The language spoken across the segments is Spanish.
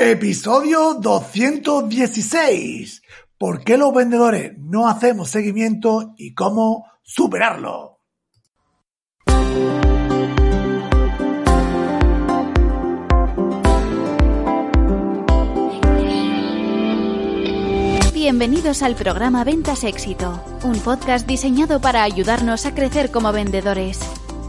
Episodio 216. ¿Por qué los vendedores no hacemos seguimiento y cómo superarlo? Bienvenidos al programa Ventas Éxito, un podcast diseñado para ayudarnos a crecer como vendedores.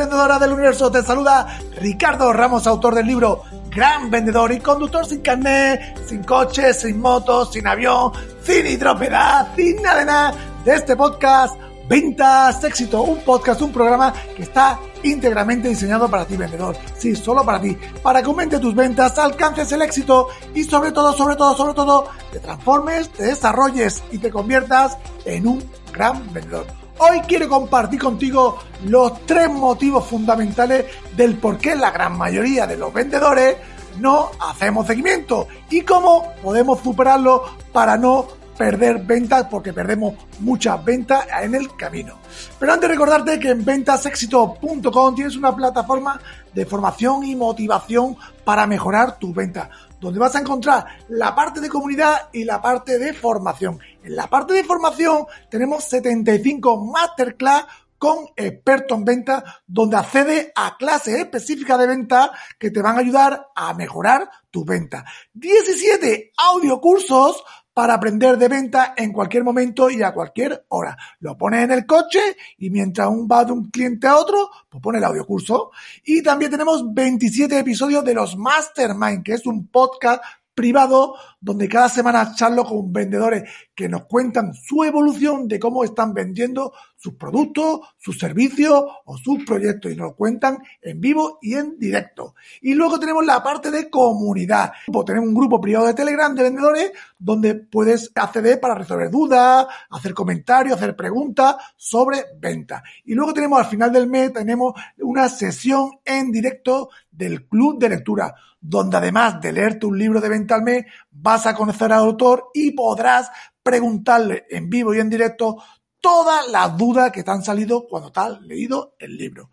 vendedoras del universo, te saluda Ricardo Ramos, autor del libro Gran Vendedor y conductor sin carnet, sin coche, sin moto, sin avión, sin hidropedad, sin nada de nada de este podcast Ventas Éxito, un podcast, un programa que está íntegramente diseñado para ti, vendedor. Sí, solo para ti. Para que aumente tus ventas, alcances el éxito y sobre todo, sobre todo, sobre todo, te transformes, te desarrolles y te conviertas en un gran vendedor. Hoy quiero compartir contigo los tres motivos fundamentales del por qué la gran mayoría de los vendedores no hacemos seguimiento y cómo podemos superarlo para no perder ventas porque perdemos muchas ventas en el camino. Pero antes de recordarte que en ventasexito.com tienes una plataforma de formación y motivación para mejorar tus ventas, donde vas a encontrar la parte de comunidad y la parte de formación. En la parte de formación tenemos 75 masterclass con expertos en venta, donde accede a clases específicas de venta que te van a ayudar a mejorar tus ventas. 17 audiocursos para aprender de venta en cualquier momento y a cualquier hora. Lo pones en el coche y mientras un va de un cliente a otro, pues pone el audiocurso. Y también tenemos 27 episodios de los Mastermind, que es un podcast privado donde cada semana charlo con vendedores que nos cuentan su evolución de cómo están vendiendo sus productos, sus servicios o sus proyectos y nos cuentan en vivo y en directo. Y luego tenemos la parte de comunidad. Tenemos un grupo privado de Telegram de vendedores donde puedes acceder para resolver dudas, hacer comentarios, hacer preguntas sobre venta. Y luego tenemos al final del mes, tenemos una sesión en directo del club de lectura, donde además de leerte un libro de venta al mes, vas a conocer al autor y podrás preguntarle en vivo y en directo todas las dudas que te han salido cuando te has leído el libro.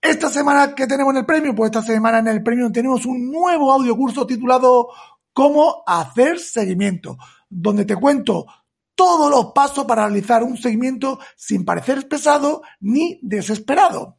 Esta semana que tenemos en el premio, pues esta semana en el premio tenemos un nuevo audio curso titulado Cómo hacer seguimiento, donde te cuento todos los pasos para realizar un seguimiento sin parecer pesado ni desesperado.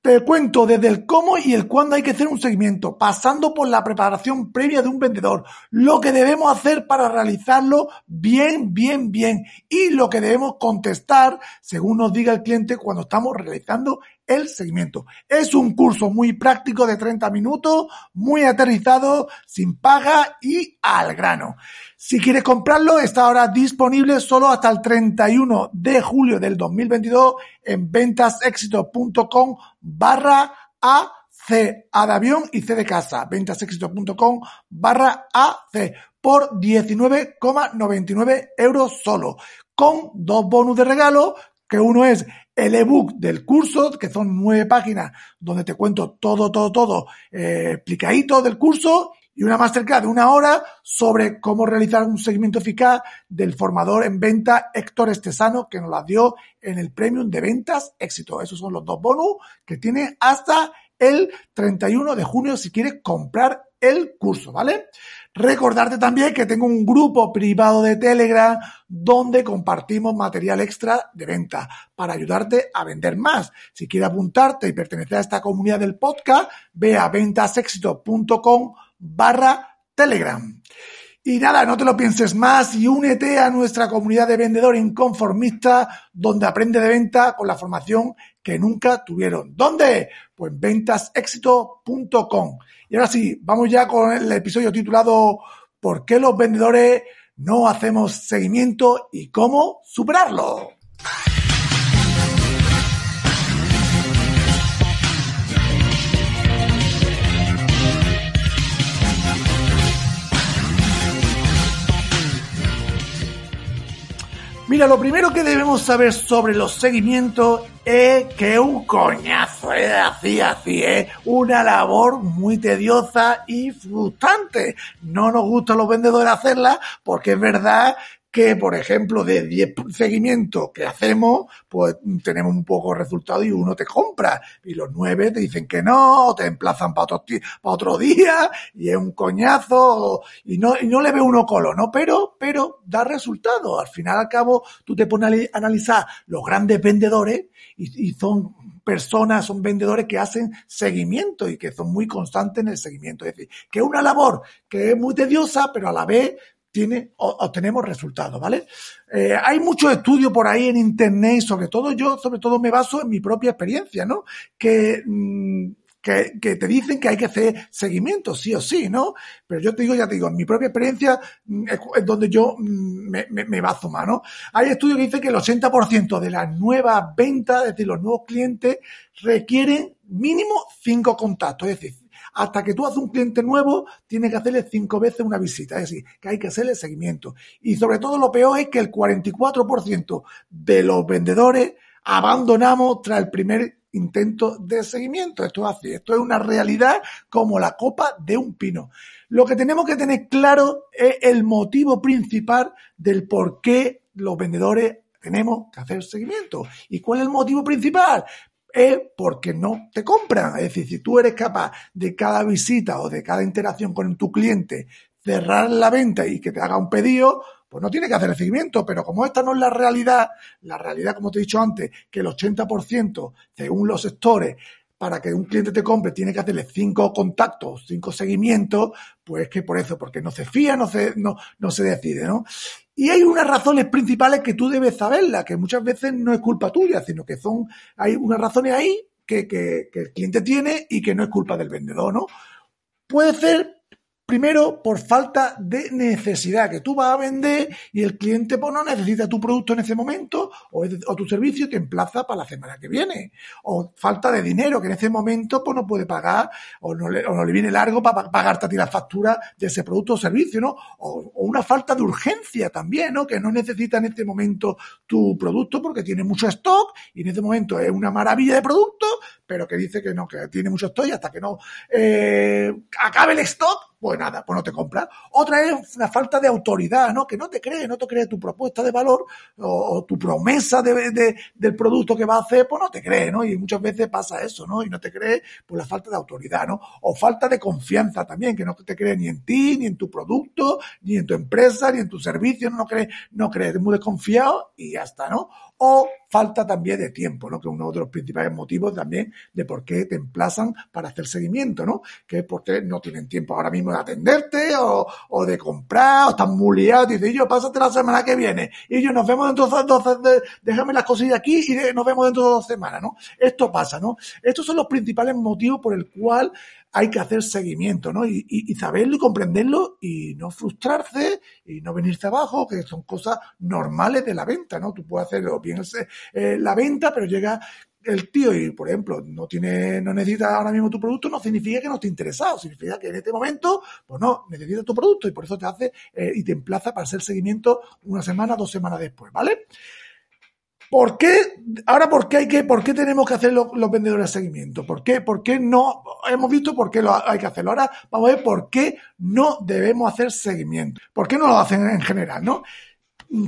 Te cuento desde el cómo y el cuándo hay que hacer un seguimiento, pasando por la preparación previa de un vendedor, lo que debemos hacer para realizarlo bien, bien, bien y lo que debemos contestar según nos diga el cliente cuando estamos realizando el seguimiento. Es un curso muy práctico de 30 minutos, muy aterrizado, sin paga y al grano. Si quieres comprarlo, está ahora disponible solo hasta el 31 de julio del 2022 en ventasexito.com barra A de avión y C de casa, ventasexito.com barra AC por 19,99 euros solo, con dos bonus de regalo, que uno es el ebook del curso, que son nueve páginas donde te cuento todo, todo, todo eh, explicadito del curso y una masterclass de una hora sobre cómo realizar un seguimiento eficaz del formador en venta Héctor Estesano, que nos la dio en el Premium de Ventas Éxito. Esos son los dos bonus que tiene hasta el 31 de junio si quieres comprar el curso, ¿vale? Recordarte también que tengo un grupo privado de Telegram donde compartimos material extra de venta para ayudarte a vender más. Si quieres apuntarte y pertenecer a esta comunidad del podcast, ve a ventasexito.com barra Telegram. Y nada, no te lo pienses más y únete a nuestra comunidad de vendedores inconformistas donde aprende de venta con la formación que nunca tuvieron. ¿Dónde? Pues ventasexito.com. Y ahora sí, vamos ya con el episodio titulado ¿Por qué los vendedores no hacemos seguimiento y cómo superarlo? Mira, lo primero que debemos saber sobre los seguimientos es que un coñazo, es así, así, es una labor muy tediosa y frustrante. No nos gusta a los vendedores hacerla porque es verdad que, por ejemplo, de 10 seguimientos que hacemos, pues tenemos un poco de resultado y uno te compra. Y los 9 te dicen que no, te emplazan para otro, otro día, y es un coñazo, y no, y no le ve uno colo, ¿no? Pero, pero da resultado. Al final, al cabo, tú te pones a analizar los grandes vendedores y, y son personas, son vendedores que hacen seguimiento y que son muy constantes en el seguimiento. Es decir, que es una labor que es muy tediosa, pero a la vez tiene, obtenemos resultados, ¿vale? Eh, hay muchos estudios por ahí en internet, sobre todo yo, sobre todo me baso en mi propia experiencia, ¿no? Que, mm, que, que, te dicen que hay que hacer seguimiento, sí o sí, ¿no? Pero yo te digo, ya te digo, en mi propia experiencia mm, es donde yo mm, me, me, me baso más, ¿no? Hay estudios que dicen que el 80% de las nuevas ventas, es decir, los nuevos clientes, requieren mínimo cinco contactos, es decir, hasta que tú haces un cliente nuevo, tienes que hacerle cinco veces una visita. Es decir, que hay que hacerle seguimiento. Y sobre todo lo peor es que el 44% de los vendedores abandonamos tras el primer intento de seguimiento. Esto es así, esto es una realidad como la copa de un pino. Lo que tenemos que tener claro es el motivo principal del por qué los vendedores tenemos que hacer seguimiento. ¿Y cuál es el motivo principal? Es porque no te compran. Es decir, si tú eres capaz de cada visita o de cada interacción con tu cliente cerrar la venta y que te haga un pedido, pues no tiene que hacer el seguimiento, pero como esta no es la realidad, la realidad, como te he dicho antes, que el 80%, según los sectores, para que un cliente te compre tiene que hacerle cinco contactos, cinco seguimientos, pues que por eso, porque no se fía, no se, no, no se decide, ¿no? Y hay unas razones principales que tú debes saberlas, que muchas veces no es culpa tuya, sino que son, hay unas razones ahí que, que, que el cliente tiene y que no es culpa del vendedor, ¿no? Puede ser Primero, por falta de necesidad, que tú vas a vender y el cliente pues, no necesita tu producto en ese momento o, tu servicio te emplaza para la semana que viene. O falta de dinero, que en ese momento pues, no puede pagar o no le, o no le viene largo para pagarte a ti la factura de ese producto o servicio, ¿no? O, o, una falta de urgencia también, ¿no? Que no necesita en este momento tu producto porque tiene mucho stock y en ese momento es una maravilla de producto, pero que dice que no, que tiene mucho stock y hasta que no eh, acabe el stock, pues nada, pues no te compra. Otra es una falta de autoridad, ¿no? Que no te cree, no te cree tu propuesta de valor o, tu promesa de, de, del producto que va a hacer, pues no te cree, ¿no? Y muchas veces pasa eso, ¿no? Y no te cree por la falta de autoridad, ¿no? O falta de confianza también, que no te cree ni en ti, ni en tu producto, ni en tu empresa, ni en tu servicio, no cree, no cree, muy desconfiado y ya está, ¿no? O falta también de tiempo, ¿no? Que es uno de los principales motivos también de por qué te emplazan para hacer seguimiento, ¿no? Que es porque no tienen tiempo ahora mismo de atenderte o, o de comprar, o están muy liados, dicen, yo, pásate la semana que viene, y yo, nos vemos dentro de dos, déjame las cosillas aquí y nos vemos dentro de dos semanas, ¿no? Esto pasa, ¿no? Estos son los principales motivos por el cual hay que hacer seguimiento, ¿no? Y, y, y, saberlo y comprenderlo y no frustrarse y no venirse abajo, que son cosas normales de la venta, ¿no? Tú puedes hacerlo bien eh, la venta, pero llega el tío y, por ejemplo, no tiene, no necesita ahora mismo tu producto, no significa que no esté interesado, significa que en este momento, pues no, necesita tu producto y por eso te hace eh, y te emplaza para hacer seguimiento una semana, dos semanas después, ¿vale? ¿Por qué? Ahora, ¿por qué hay que, por qué tenemos que hacer los, vendedores de seguimiento? ¿Por qué? ¿Por qué no? Hemos visto por qué lo hay que hacerlo. Ahora vamos a ver por qué no debemos hacer seguimiento. ¿Por qué no lo hacen en general, no?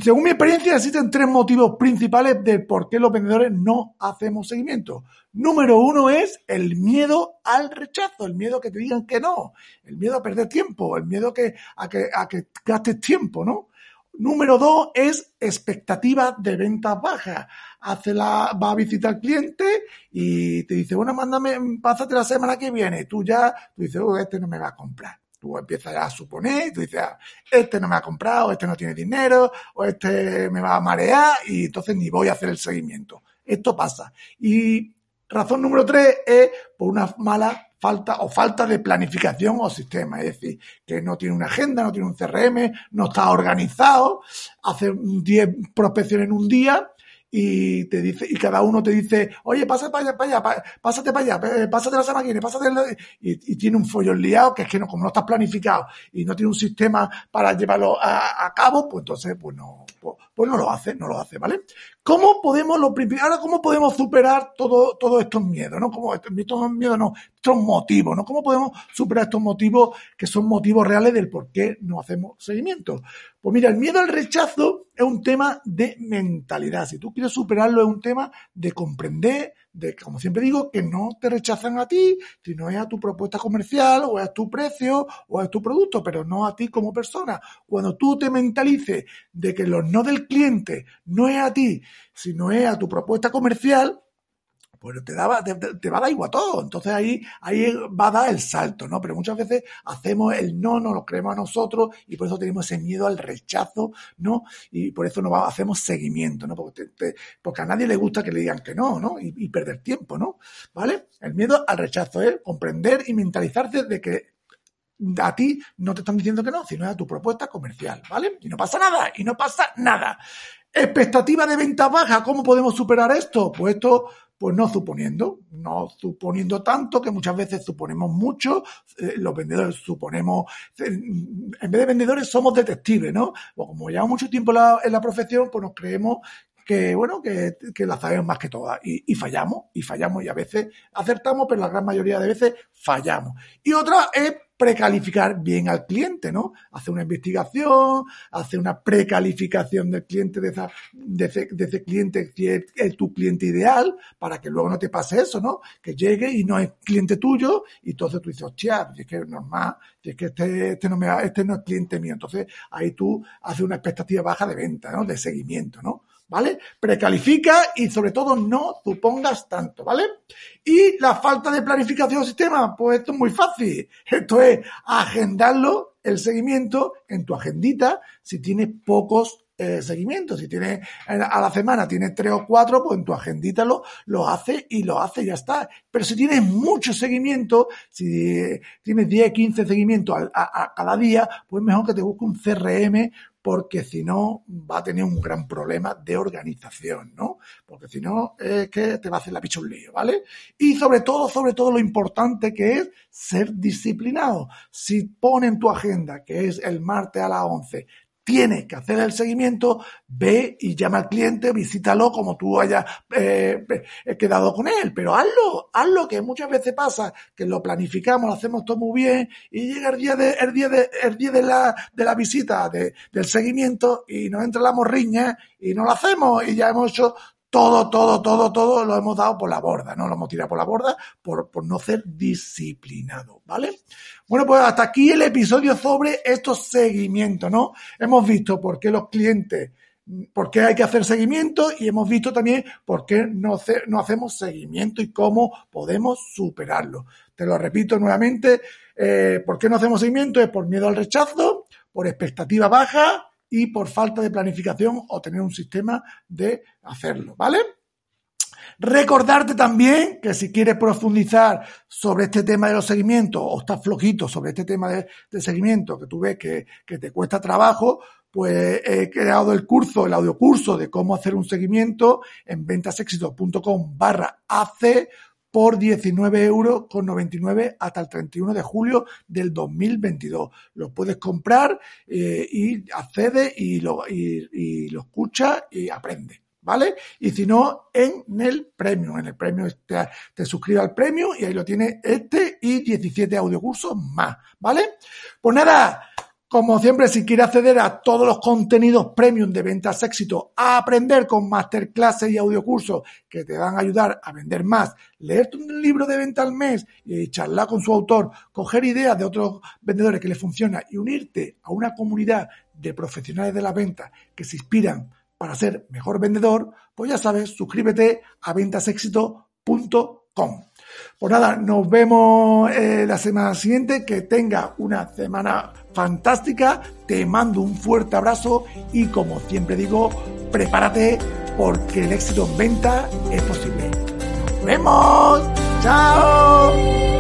Según mi experiencia, existen tres motivos principales de por qué los vendedores no hacemos seguimiento. Número uno es el miedo al rechazo, el miedo a que te digan que no, el miedo a perder tiempo, el miedo a que, a que, a que gastes tiempo, ¿no? Número dos es expectativa de ventas bajas. Hace la, va a visitar al cliente y te dice, bueno, mándame, pásate la semana que viene. Tú ya, tú dices, oh, este no me va a comprar. Tú empiezas a suponer y tú dices, ah, este no me ha comprado, este no tiene dinero, o este me va a marear y entonces ni voy a hacer el seguimiento. Esto pasa. Y razón número tres es por una mala falta o falta de planificación o sistema, es decir, que no tiene una agenda, no tiene un CRM, no está organizado, hace 10 prospecciones en un día y te dice, y cada uno te dice, oye, pásate para allá, para allá, pásate para allá, pásate la máquina, pásate y, y, tiene un follón liado que es que no, como no estás planificado y no tiene un sistema para llevarlo a, cabo, pues entonces, pues no, pues, pues, no lo hace, no lo hace, ¿vale? ¿Cómo podemos, lo ahora, cómo podemos superar todo, todos estos miedos, ¿no? Como estos miedos, no, estos motivos, ¿no? ¿Cómo podemos superar estos motivos que son motivos reales del por qué no hacemos seguimiento? Pues mira, el miedo al rechazo es un tema de mentalidad. Si tú quieres superarlo, es un tema de comprender, de, como siempre digo, que no te rechazan a ti, sino es a tu propuesta comercial, o es a tu precio, o es tu producto, pero no a ti como persona. Cuando tú te mentalices de que los no del cliente no es a ti, sino es a tu propuesta comercial, pues te, daba, te, va a dar igual todo. Entonces ahí, ahí va a dar el salto, ¿no? Pero muchas veces hacemos el no, no lo creemos a nosotros y por eso tenemos ese miedo al rechazo, ¿no? Y por eso no hacemos seguimiento, ¿no? Porque, a nadie le gusta que le digan que no, ¿no? Y, perder tiempo, ¿no? ¿Vale? El miedo al rechazo es comprender y mentalizarte de que a ti no te están diciendo que no, sino a tu propuesta comercial, ¿vale? Y no pasa nada, y no pasa nada. Expectativa de venta baja, ¿cómo podemos superar esto? Pues esto pues no suponiendo, no suponiendo tanto, que muchas veces suponemos mucho, eh, los vendedores suponemos, eh, en vez de vendedores somos detectives, ¿no? O como llevamos mucho tiempo en la profesión, pues nos creemos que, bueno, que, que la sabemos más que todas y, y, fallamos, y fallamos, y a veces acertamos, pero la gran mayoría de veces fallamos. Y otra es precalificar bien al cliente, ¿no? Hacer una investigación, hacer una precalificación del cliente de, esa, de, ese, de ese cliente que es, tu cliente ideal, para que luego no te pase eso, ¿no? Que llegue y no es cliente tuyo, y entonces tú dices, hostia, es que es normal, es que este, este, no me, este no es cliente mío. Entonces ahí tú haces una expectativa baja de venta, ¿no? De seguimiento, ¿no? ¿Vale? Precalifica y sobre todo no supongas tanto, ¿vale? Y la falta de planificación del sistema, pues esto es muy fácil. Esto es agendarlo, el seguimiento, en tu agendita, si tienes pocos eh, seguimientos. Si tienes a la semana tienes tres o cuatro, pues en tu agendita lo, lo hace y lo hace y ya está. Pero si tienes mucho seguimiento, si tienes 10, 15 seguimientos a, a, cada día, pues mejor que te busque un CRM porque si no va a tener un gran problema de organización, ¿no? Porque si no es que te va a hacer la picha un lío, ¿vale? Y sobre todo, sobre todo lo importante que es ser disciplinado. Si pone en tu agenda que es el martes a las 11, tienes que hacer el seguimiento, ve y llama al cliente, visítalo como tú hayas eh, quedado con él, pero hazlo, hazlo, que muchas veces pasa que lo planificamos, lo hacemos todo muy bien y llega el día de, el día de, el día de la, de la visita, de, del seguimiento y nos entra la morriña y no lo hacemos y ya hemos hecho todo, todo, todo, todo lo hemos dado por la borda, ¿no? Lo hemos tirado por la borda por, por no ser disciplinado, ¿vale? Bueno, pues hasta aquí el episodio sobre estos seguimientos, ¿no? Hemos visto por qué los clientes, por qué hay que hacer seguimiento y hemos visto también por qué no, no hacemos seguimiento y cómo podemos superarlo. Te lo repito nuevamente, eh, ¿por qué no hacemos seguimiento? Es por miedo al rechazo, por expectativa baja, y por falta de planificación o tener un sistema de hacerlo, ¿vale? Recordarte también que si quieres profundizar sobre este tema de los seguimientos o estás flojito sobre este tema de, seguimiento que tú ves que, que, te cuesta trabajo, pues he creado el curso, el audiocurso de cómo hacer un seguimiento en ventasexito.com barra AC por 19 euros con 99 hasta el 31 de julio del 2022. Lo puedes comprar eh, y accede y lo, y, lo escucha y aprende. ¿Vale? Y si no, en el premio. En el premio te, te suscribes al premio y ahí lo tienes este y 17 audiocursos más. ¿Vale? Pues nada, como siempre, si quieres acceder a todos los contenidos premium de Ventas Éxito, a aprender con masterclasses y audiocursos que te van a ayudar a vender más, leerte un libro de venta al mes y charlar con su autor, coger ideas de otros vendedores que les funciona y unirte a una comunidad de profesionales de la venta que se inspiran para ser mejor vendedor, pues ya sabes, suscríbete a ventasexito.com. Pues nada, nos vemos eh, la semana siguiente. Que tenga una semana fantástica. Te mando un fuerte abrazo y como siempre digo, prepárate porque el éxito en venta es posible. Nos vemos. Chao.